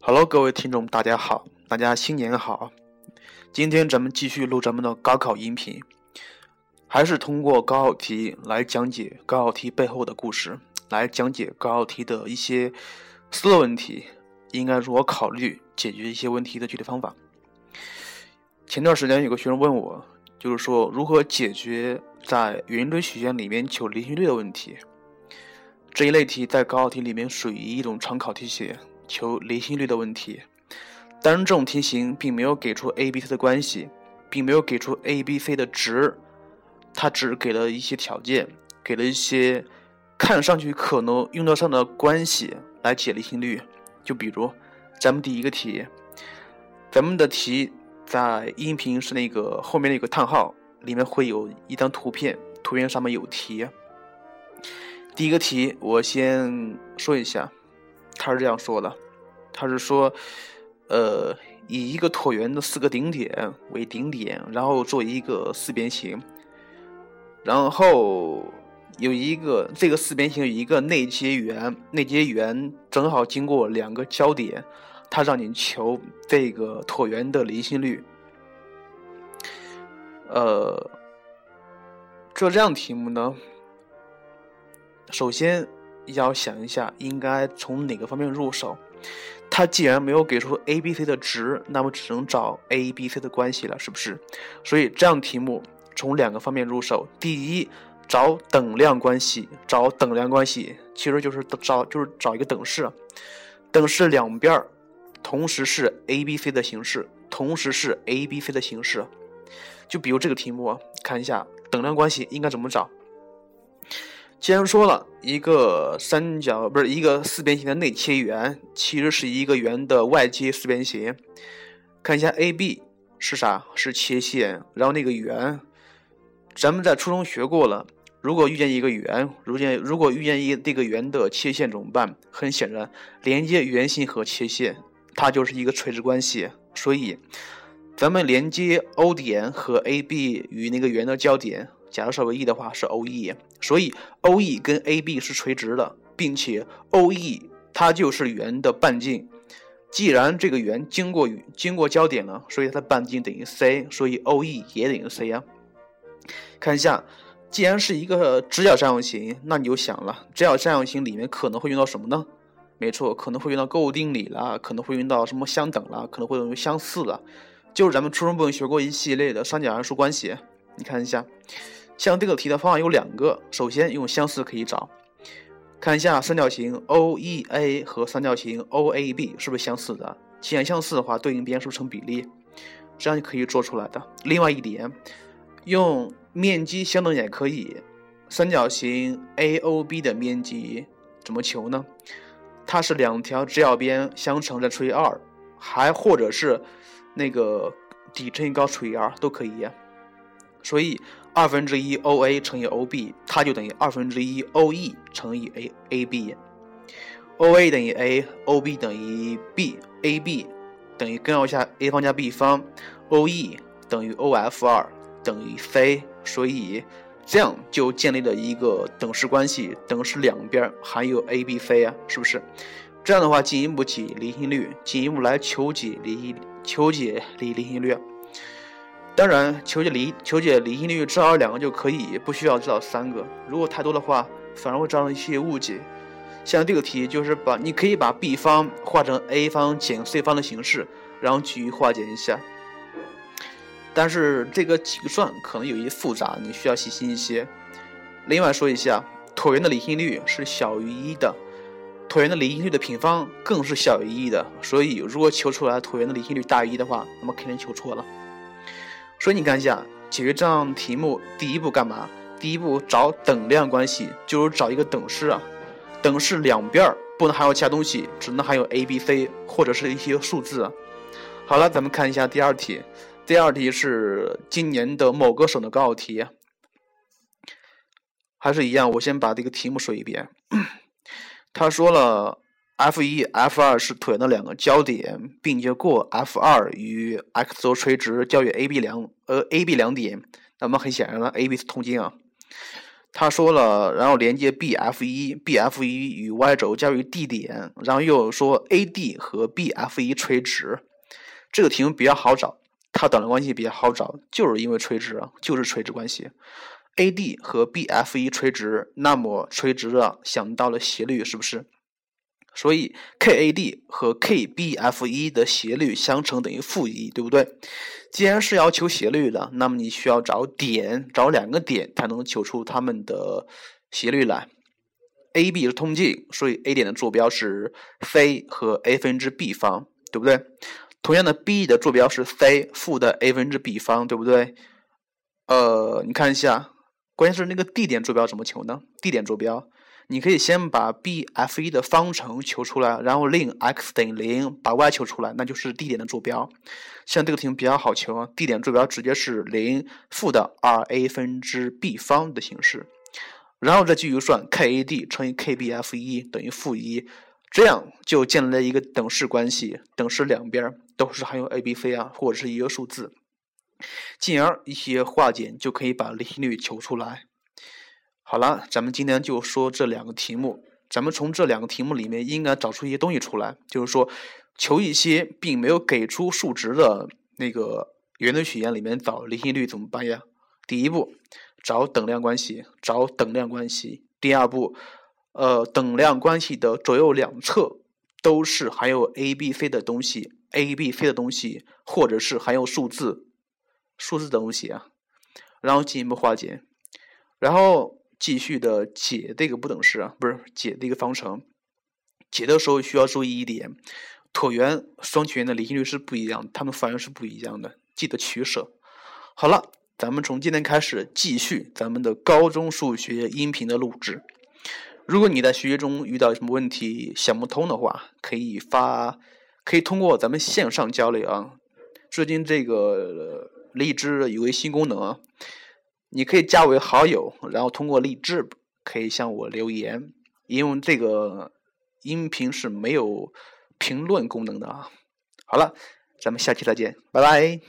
Hello，各位听众，大家好，大家新年好。今天咱们继续录咱们的高考音频，还是通过高考题来讲解高考题背后的故事，来讲解高考题的一些思路问题，应该如何考虑解决一些问题的具体方法。前段时间有个学生问我，就是说如何解决在圆锥曲线里面求离心率的问题。这一类题在高考题里面属于一种常考题型。求离心率的问题，当然这种题型并没有给出 a、b、c 的关系，并没有给出 a、b、c 的值，它只给了一些条件，给了一些看上去可能用得上的关系来解离心率。就比如咱们第一个题，咱们的题在音频是那个后面那个叹号里面会有一张图片，图片上面有题。第一个题我先说一下。他是这样说的，他是说，呃，以一个椭圆的四个顶点为顶点，然后做一个四边形，然后有一个这个四边形有一个内接圆，内接圆正好经过两个交点，他让你求这个椭圆的离心率。呃，做这样题目呢，首先。要想一下，应该从哪个方面入手？它既然没有给出 a、b、c 的值，那么只能找 a、b、c 的关系了，是不是？所以这样题目从两个方面入手：第一，找等量关系，找等量关系，其实就是找就是找一个等式，等式两边同时是 a、b、c 的形式，同时是 a、b、c 的形式。就比如这个题目，看一下等量关系应该怎么找。既然说了一个三角不是一个四边形的内切圆，其实是一个圆的外接四边形。看一下 AB 是啥？是切线。然后那个圆，咱们在初中学过了。如果遇见一个圆，如见如果遇见一这个圆的切线怎么办？很显然，连接圆心和切线，它就是一个垂直关系。所以，咱们连接 O 点和 AB 与那个圆的交点。假如是个 E 的话，是 OE，所以 OE 跟 AB 是垂直的，并且 OE 它就是圆的半径。既然这个圆经过经过交点了，所以它的半径等于 c，所以 OE 也等于 c 啊。看一下，既然是一个直角三角形，那你就想了，直角三角形里面可能会用到什么呢？没错，可能会用到勾股定理啦，可能会用到什么相等啦，可能会用相似了，就是咱们初中部分学过一系列的三角函数关系。你看一下。像这个题的方法有两个，首先用相似可以找，看一下三角形 OEA 和三角形 OAB 是不是相似的？既然相似的话，对应边是不是成比例？这样就可以做出来的。另外一点，用面积相等也可以。三角形 AOB 的面积怎么求呢？它是两条直角边相乘再除以二，还或者是那个底乘以高除以二都可以。所以二分之一 OA 乘以 OB，它就等于二分之一 OE 乘以 AAB，OA 等于 A，OB 等于 B，AB 等于根号下 A 方加 B 方，OE 等于 OF 二等于 C，所以这样就建立了一个等式关系，等式两边含有 ABC 啊，是不是？这样的话进一步解离心率，进一步来求解离求解离离心率。当然，求解离求解离心率至少两个就可以，不需要至少三个。如果太多的话，反而会造成一些误解。像这个题就是把你可以把 b 方化成 a 方减 c 方的形式，然后去化简一下。但是这个计算可能有些复杂，你需要细心一些。另外说一下，椭圆的离心率是小于一的，椭圆的离心率的平方更是小于一的。所以如果求出来椭圆的离心率大于一的话，那么肯定求错了。所以你看一下，解决这样题目，第一步干嘛？第一步找等量关系，就是找一个等式啊。等式两边不能含有其他东西，只能含有 a、b、c 或者是一些数字。好了，咱们看一下第二题。第二题是今年的某个省的高考题，还是一样，我先把这个题目说一遍。他说了。F 一、F 二是椭圆的两个交点，并且过 F 二与 x 轴垂直，交于 AB 两呃 AB 两点。那么很显然了，AB 是通径啊。他说了，然后连接 BF 一，BF 一与 Y 轴交于 D 点，然后又说 AD 和 BF 一垂直。这个题目比较好找，它等量关系比较好找，就是因为垂直，就是垂直关系。AD 和 BF 一垂直，那么垂直的想到了斜率，是不是？所以 KAD 和 KBF 一的斜率相乘等于负一，对不对？既然是要求斜率的，那么你需要找点，找两个点才能求出它们的斜率来。AB 是通径，所以 A 点的坐标是 c 和 a 分之 b 方，对不对？同样的，B 的坐标是 c 负的 a 分之 b 方，对不对？呃，你看一下，关键是那个 D 点坐标怎么求呢？D 点坐标。你可以先把 BF 一的方程求出来，然后令 x 等于零，把 y 求出来，那就是 D 点的坐标。像这个题目比较好求啊，D 点坐标直接是零负的二 a 分之 b 方的形式，然后再继续算 KAD 乘以 KBF 一等于负一，这样就建立了一个等式关系，等式两边都是含有 a、b、c 啊，或者是一个数字，进而一些化简就可以把离心率求出来。好了，咱们今天就说这两个题目。咱们从这两个题目里面应该找出一些东西出来，就是说，求一些并没有给出数值的那个圆对曲线里面找离心率怎么办呀？第一步，找等量关系，找等量关系。第二步，呃，等量关系的左右两侧都是含有 a、b、c 的东西，a、b、c 的东西，或者是含有数字、数字的东西啊，然后进一步化简，然后。继续的解这个不等式啊，不是解这个方程。解的时候需要注意一点，椭圆、双曲线的离心率是不一样，它们反应是不一样的，记得取舍。好了，咱们从今天开始继续咱们的高中数学音频的录制。如果你在学习中遇到什么问题想不通的话，可以发，可以通过咱们线上交流啊。最近这个荔枝有个新功能啊。你可以加为好友，然后通过励志可以向我留言，因为这个音频是没有评论功能的啊。好了，咱们下期再见，拜拜。